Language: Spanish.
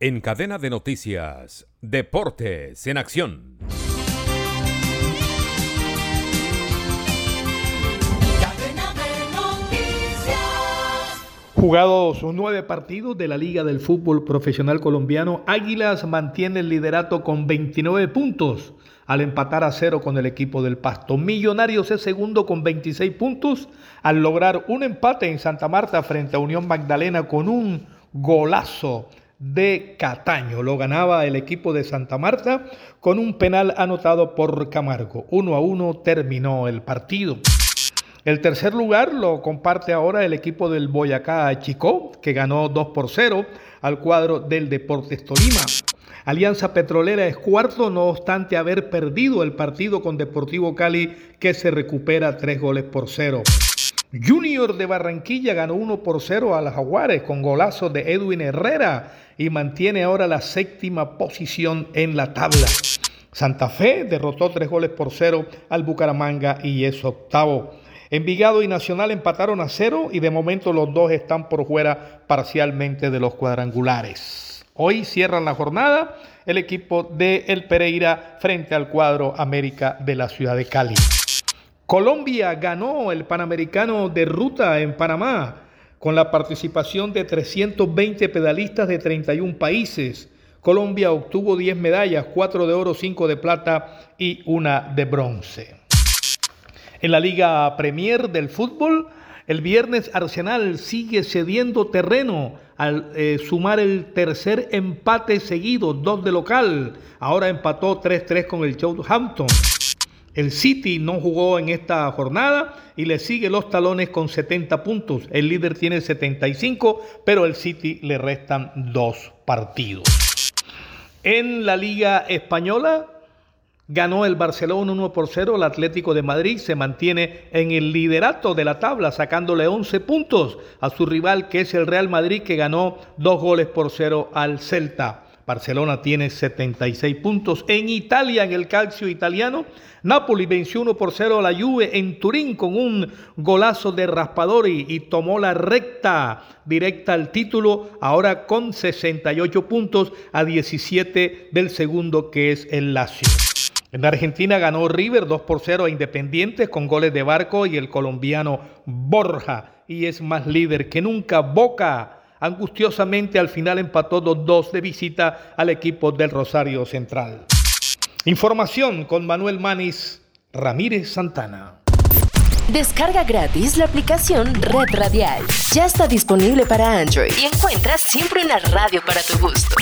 En cadena de noticias, Deportes en Acción. Jugados nueve partidos de la Liga del Fútbol Profesional Colombiano, Águilas mantiene el liderato con 29 puntos al empatar a cero con el equipo del Pasto. Millonarios es segundo con 26 puntos al lograr un empate en Santa Marta frente a Unión Magdalena con un golazo de Cataño. Lo ganaba el equipo de Santa Marta con un penal anotado por Camargo. Uno a uno terminó el partido. El tercer lugar lo comparte ahora el equipo del Boyacá Chico, que ganó 2 por 0 al cuadro del Deportes Tolima. Alianza Petrolera es cuarto, no obstante haber perdido el partido con Deportivo Cali, que se recupera tres goles por cero. Junior de Barranquilla ganó 1 por 0 a las Jaguares con golazo de Edwin Herrera y mantiene ahora la séptima posición en la tabla. Santa Fe derrotó tres goles por cero al Bucaramanga y es octavo. Envigado y Nacional empataron a cero y de momento los dos están por fuera parcialmente de los cuadrangulares. Hoy cierran la jornada el equipo de El Pereira frente al cuadro América de la ciudad de Cali. Colombia ganó el Panamericano de Ruta en Panamá con la participación de 320 pedalistas de 31 países. Colombia obtuvo 10 medallas, 4 de oro, 5 de plata y una de bronce. En la Liga Premier del fútbol, el viernes Arsenal sigue cediendo terreno al eh, sumar el tercer empate seguido, dos de local. Ahora empató 3-3 con el Southampton. El City no jugó en esta jornada y le sigue los talones con 70 puntos. El líder tiene 75, pero el City le restan dos partidos. En la Liga Española, Ganó el Barcelona 1 por 0, el Atlético de Madrid se mantiene en el liderato de la tabla, sacándole 11 puntos a su rival que es el Real Madrid, que ganó dos goles por cero al Celta. Barcelona tiene 76 puntos. En Italia, en el calcio italiano, Napoli venció 1 por 0 a la Juve en Turín con un golazo de Raspadori y tomó la recta directa al título, ahora con 68 puntos a 17 del segundo que es el Lazio. En Argentina ganó River 2 por 0 a Independiente con goles de Barco y el colombiano Borja y es más líder que nunca. Boca angustiosamente al final empató 2-2 de visita al equipo del Rosario Central. Información con Manuel Manis Ramírez Santana. Descarga gratis la aplicación Red Radial. Ya está disponible para Android y encuentras siempre una radio para tu gusto.